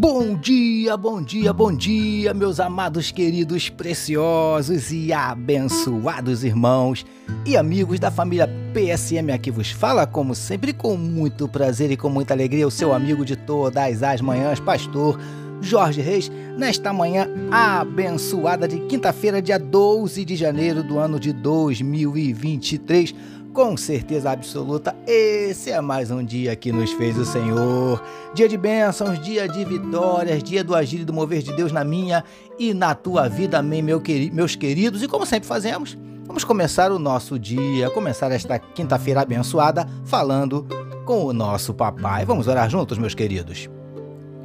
Bom dia, bom dia, bom dia, meus amados, queridos, preciosos e abençoados irmãos e amigos da família PSM aqui vos fala, como sempre, com muito prazer e com muita alegria, o seu amigo de todas as manhãs, pastor Jorge Reis, nesta manhã abençoada de quinta-feira, dia 12 de janeiro do ano de 2023 com certeza absoluta, esse é mais um dia que nos fez o Senhor. Dia de bênçãos, dia de vitórias, dia do agir e do mover de Deus na minha e na tua vida, amém, meu queri meus queridos. E como sempre fazemos, vamos começar o nosso dia, começar esta quinta-feira abençoada, falando com o nosso papai. Vamos orar juntos, meus queridos.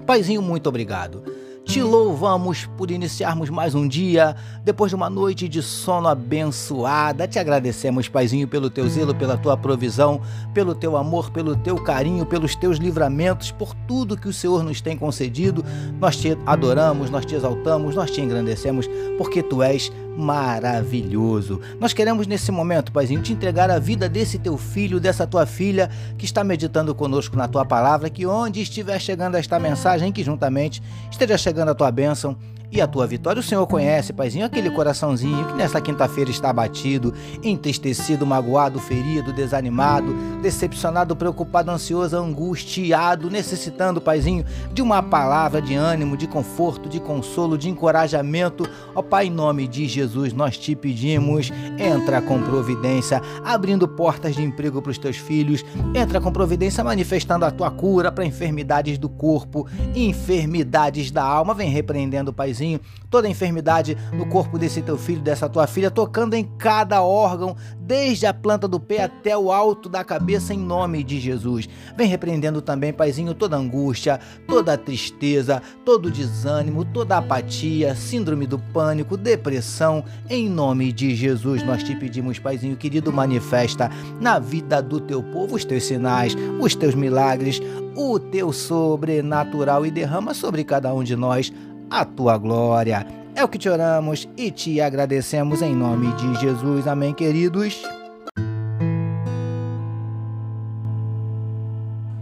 Paizinho, muito obrigado te louvamos por iniciarmos mais um dia, depois de uma noite de sono abençoada. Te agradecemos, Paizinho, pelo teu zelo, pela tua provisão, pelo teu amor, pelo teu carinho, pelos teus livramentos, por tudo que o Senhor nos tem concedido. Nós te adoramos, nós te exaltamos, nós te engrandecemos, porque tu és maravilhoso. Nós queremos nesse momento, Paizinho, te entregar a vida desse teu filho, dessa tua filha que está meditando conosco na tua palavra, que onde estiver chegando esta mensagem, que juntamente esteja chegando a tua bênção e a tua vitória. O Senhor conhece, Paizinho, aquele coraçãozinho que nesta quinta-feira está abatido, entristecido, magoado, ferido, desanimado, decepcionado, preocupado, ansioso, angustiado, necessitando, Paizinho, de uma palavra de ânimo, de conforto, de consolo, de encorajamento. Ó Pai, em nome de Jesus, nós te pedimos, entra com providência, abrindo portas de emprego para os teus filhos, entra com providência, manifestando a tua cura para enfermidades do corpo, enfermidades da alma. Vem repreendendo, Paizinho toda enfermidade no corpo desse teu filho, dessa tua filha, tocando em cada órgão, desde a planta do pé até o alto da cabeça, em nome de Jesus. Vem repreendendo também, Paizinho, toda angústia, toda tristeza, todo desânimo, toda apatia, síndrome do pânico, depressão, em nome de Jesus. Nós te pedimos, Paizinho querido, manifesta na vida do teu povo os teus sinais, os teus milagres, o teu sobrenatural e derrama sobre cada um de nós a tua glória. É o que te oramos e te agradecemos em nome de Jesus. Amém, queridos.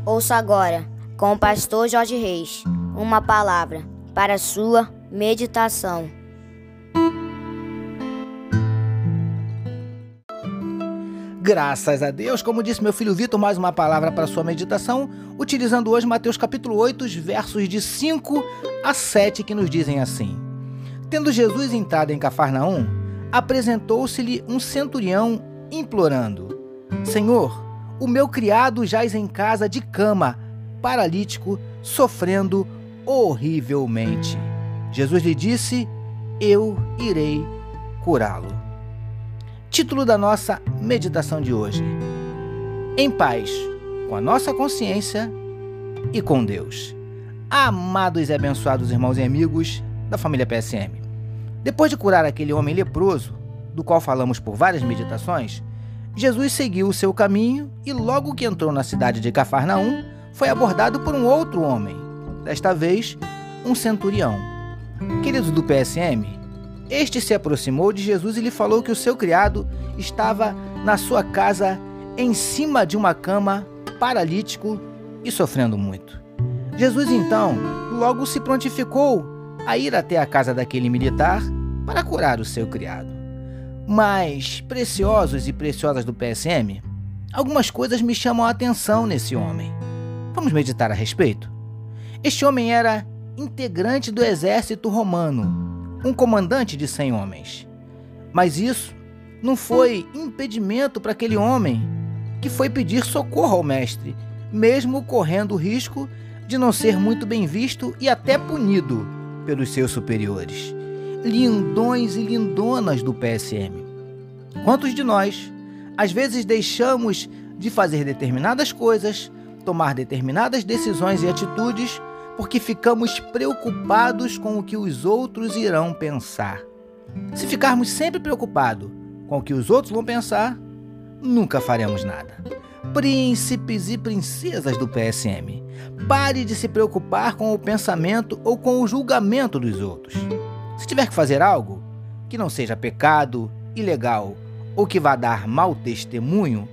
Ouça agora, com o pastor Jorge Reis, uma palavra para sua meditação. Graças a Deus, como disse meu filho Vitor, mais uma palavra para sua meditação, utilizando hoje Mateus capítulo 8, versos de 5 a 7, que nos dizem assim: Tendo Jesus entrado em Cafarnaum, apresentou-se-lhe um centurião implorando: Senhor, o meu criado jaz em casa de cama, paralítico, sofrendo horrivelmente. Jesus lhe disse: Eu irei curá-lo. Título da nossa meditação de hoje: Em paz com a nossa consciência e com Deus. Amados e abençoados irmãos e amigos da família PSM. Depois de curar aquele homem leproso, do qual falamos por várias meditações, Jesus seguiu o seu caminho e, logo que entrou na cidade de Cafarnaum, foi abordado por um outro homem, desta vez um centurião. Queridos do PSM, este se aproximou de Jesus e lhe falou que o seu criado estava na sua casa em cima de uma cama, paralítico e sofrendo muito. Jesus então logo se prontificou a ir até a casa daquele militar para curar o seu criado. Mas, preciosos e preciosas do PSM, algumas coisas me chamam a atenção nesse homem. Vamos meditar a respeito? Este homem era integrante do exército romano um comandante de cem homens. Mas isso não foi impedimento para aquele homem que foi pedir socorro ao mestre, mesmo correndo o risco de não ser muito bem visto e até punido pelos seus superiores. Lindões e lindonas do PSM. Quantos de nós, às vezes, deixamos de fazer determinadas coisas, tomar determinadas decisões e atitudes porque ficamos preocupados com o que os outros irão pensar. Se ficarmos sempre preocupados com o que os outros vão pensar, nunca faremos nada. Príncipes e princesas do PSM, pare de se preocupar com o pensamento ou com o julgamento dos outros. Se tiver que fazer algo que não seja pecado, ilegal ou que vá dar mau testemunho,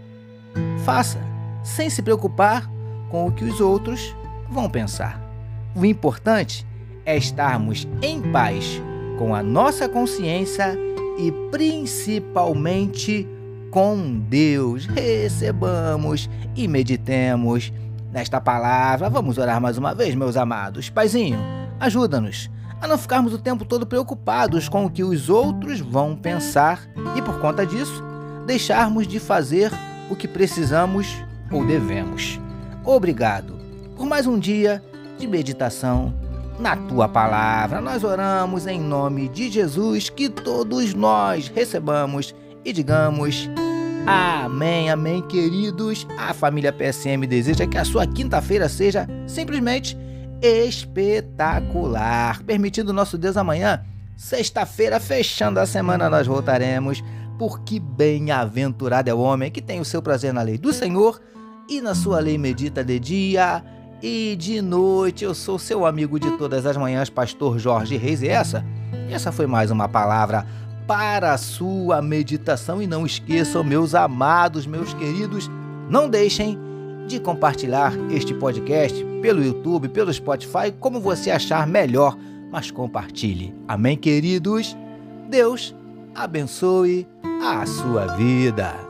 faça, sem se preocupar com o que os outros vão pensar. O importante é estarmos em paz com a nossa consciência e principalmente com Deus. Recebamos e meditemos nesta palavra. Vamos orar mais uma vez, meus amados. Paizinho, ajuda-nos a não ficarmos o tempo todo preocupados com o que os outros vão pensar e, por conta disso, deixarmos de fazer o que precisamos ou devemos. Obrigado por mais um dia de meditação na tua palavra. Nós oramos em nome de Jesus que todos nós recebamos e digamos amém, amém, queridos. A família PSM deseja que a sua quinta-feira seja simplesmente espetacular. Permitindo nosso Deus amanhã, sexta-feira, fechando a semana, nós voltaremos. Porque bem-aventurado é o homem que tem o seu prazer na lei do Senhor e na sua lei medita de dia e de noite. Eu sou seu amigo de todas as manhãs, pastor Jorge Reis, e essa, essa foi mais uma palavra para a sua meditação. E não esqueçam, meus amados, meus queridos, não deixem de compartilhar este podcast pelo YouTube, pelo Spotify, como você achar melhor, mas compartilhe. Amém, queridos? Deus abençoe a sua vida.